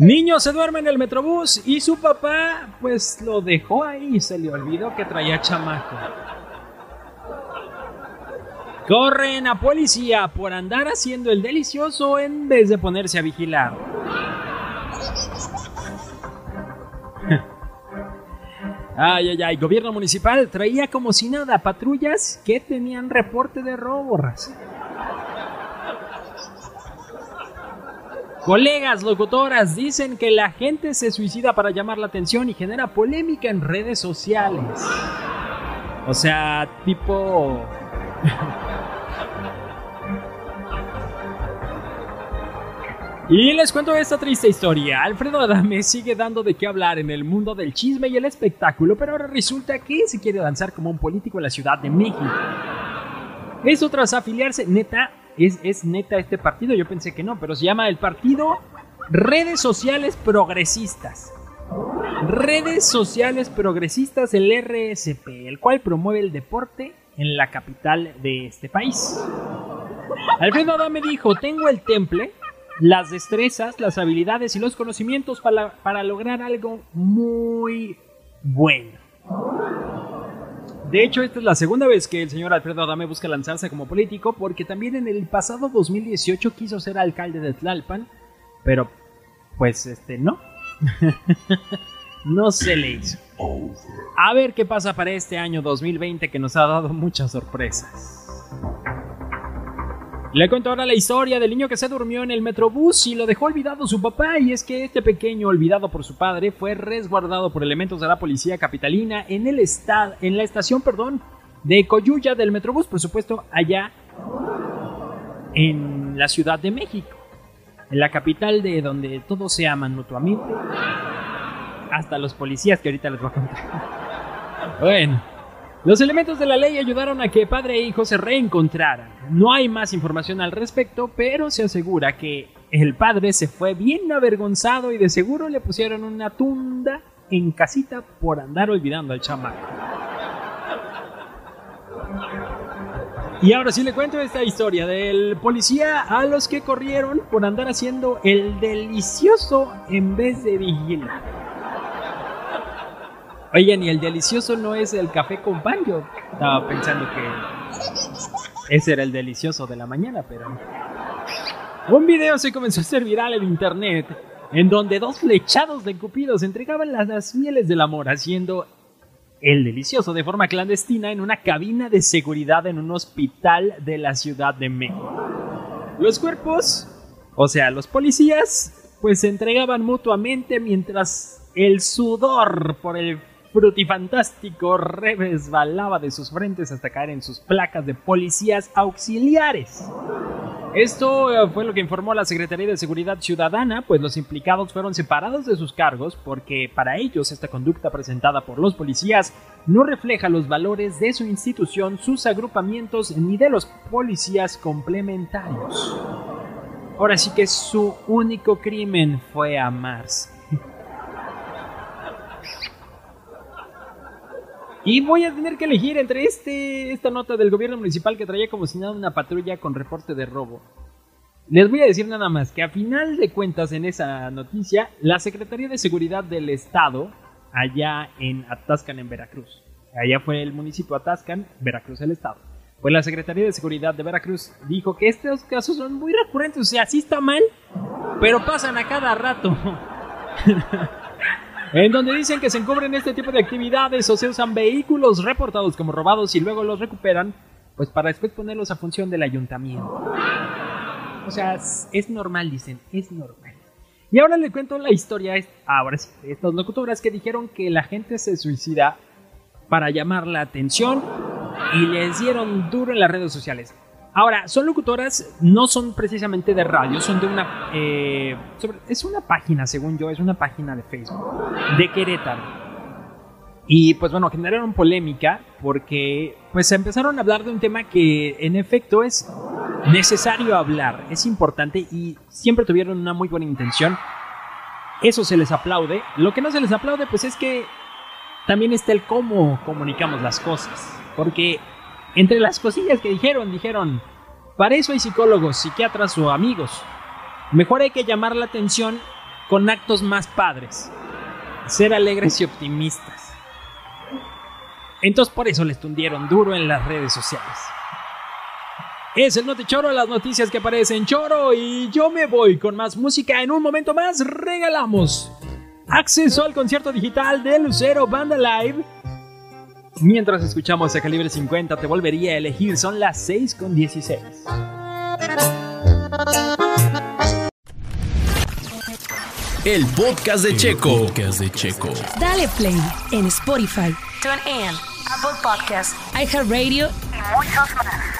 Niño se duerme en el metrobús y su papá pues lo dejó ahí y se le olvidó que traía chamaco. Corren a policía por andar haciendo el delicioso en vez de ponerse a vigilar. Ay, ay, ay, gobierno municipal traía como si nada patrullas que tenían reporte de robos. Colegas locutoras dicen que la gente se suicida para llamar la atención y genera polémica en redes sociales. O sea, tipo... Y les cuento esta triste historia. Alfredo Adame sigue dando de qué hablar en el mundo del chisme y el espectáculo, pero ahora resulta que se quiere lanzar como un político en la Ciudad de México. Eso tras afiliarse, neta, es, neta este partido, yo pensé que no, pero se llama el partido Redes Sociales Progresistas. Redes Sociales Progresistas, el RSP, el cual promueve el deporte en la capital de este país. Alfredo Adame dijo, tengo el temple las destrezas, las habilidades y los conocimientos para, lograr algo muy bueno. De hecho, esta es la segunda vez que el señor Alfredo Adame busca lanzarse como político, porque también en el pasado 2018 quiso ser alcalde de Tlalpan, pero pues este no. no se le hizo. A ver qué pasa para este año 2020 que nos ha dado muchas sorpresas. Le cuento ahora la historia del niño que se durmió en el metrobús y lo dejó olvidado su papá y es que este pequeño olvidado por su padre fue resguardado por elementos de la policía capitalina en el estado en la estación, perdón, de Coyuya del metrobús, por supuesto, allá en la Ciudad de México, en la capital de donde todos se aman mutuamente, hasta los policías que ahorita les voy a contar. Bueno, los elementos de la ley ayudaron a que padre e hijo se reencontraran. No hay más información al respecto, pero se asegura que el padre se fue bien avergonzado y de seguro le pusieron una tunda en casita por andar olvidando al chamaco. Y ahora sí le cuento esta historia del policía a los que corrieron por andar haciendo el delicioso en vez de vigilar. Oigan, y el delicioso no es el café con pan. Estaba pensando que ese era el delicioso de la mañana, pero. Un video se comenzó a hacer viral en internet en donde dos flechados de cupidos entregaban las, las mieles del amor haciendo el delicioso de forma clandestina en una cabina de seguridad en un hospital de la Ciudad de México. Los cuerpos, o sea, los policías, pues se entregaban mutuamente mientras el sudor por el frutifantástico resbalaba de sus frentes hasta caer en sus placas de policías auxiliares. Esto eh, fue lo que informó la Secretaría de Seguridad Ciudadana, pues los implicados fueron separados de sus cargos porque para ellos esta conducta presentada por los policías no refleja los valores de su institución, sus agrupamientos ni de los policías complementarios. Ahora sí que su único crimen fue amarse. Y voy a tener que elegir entre este, esta nota del gobierno municipal que traía como si nada una patrulla con reporte de robo. Les voy a decir nada más que a final de cuentas en esa noticia, la Secretaría de Seguridad del Estado, allá en Atascan, en Veracruz, allá fue el municipio Atascan, Veracruz el Estado, pues la Secretaría de Seguridad de Veracruz dijo que estos casos son muy recurrentes, o sea, sí está mal, pero pasan a cada rato. en donde dicen que se encubren este tipo de actividades o se usan vehículos reportados como robados y luego los recuperan, pues para después ponerlos a función del ayuntamiento. O sea, es, normal, dicen, es normal. Y ahora le cuento la historia, ahora sí, de estas locutoras que dijeron que la gente se suicida para llamar la atención y les dieron duro en las redes sociales. Ahora, son locutoras, no son precisamente de radio, son de una... Eh, es una página, según yo, es una página de Facebook, de Querétaro. Y pues bueno, generaron polémica porque pues empezaron a hablar de un tema que en efecto es necesario hablar, es importante y siempre tuvieron una muy buena intención. Eso se les aplaude. Lo que no se les aplaude pues es que también está el cómo comunicamos las cosas. Porque entre las cosillas que dijeron, dijeron, para eso hay psicólogos, psiquiatras o amigos. Mejor hay que llamar la atención con actos más padres, ser alegres y optimistas. Entonces por eso les tundieron duro en las redes sociales. Es el Note Choro, las noticias que aparecen Choro y yo me voy con más música. En un momento más regalamos acceso al concierto digital de Lucero Banda Live. Mientras escuchamos a calibre 50 te volvería a elegir, son las 6 con 16. El podcast de Checo. Podcast de Checo. Dale play en Spotify, TuneIn, Apple Podcasts iHeartRadio y muchos más.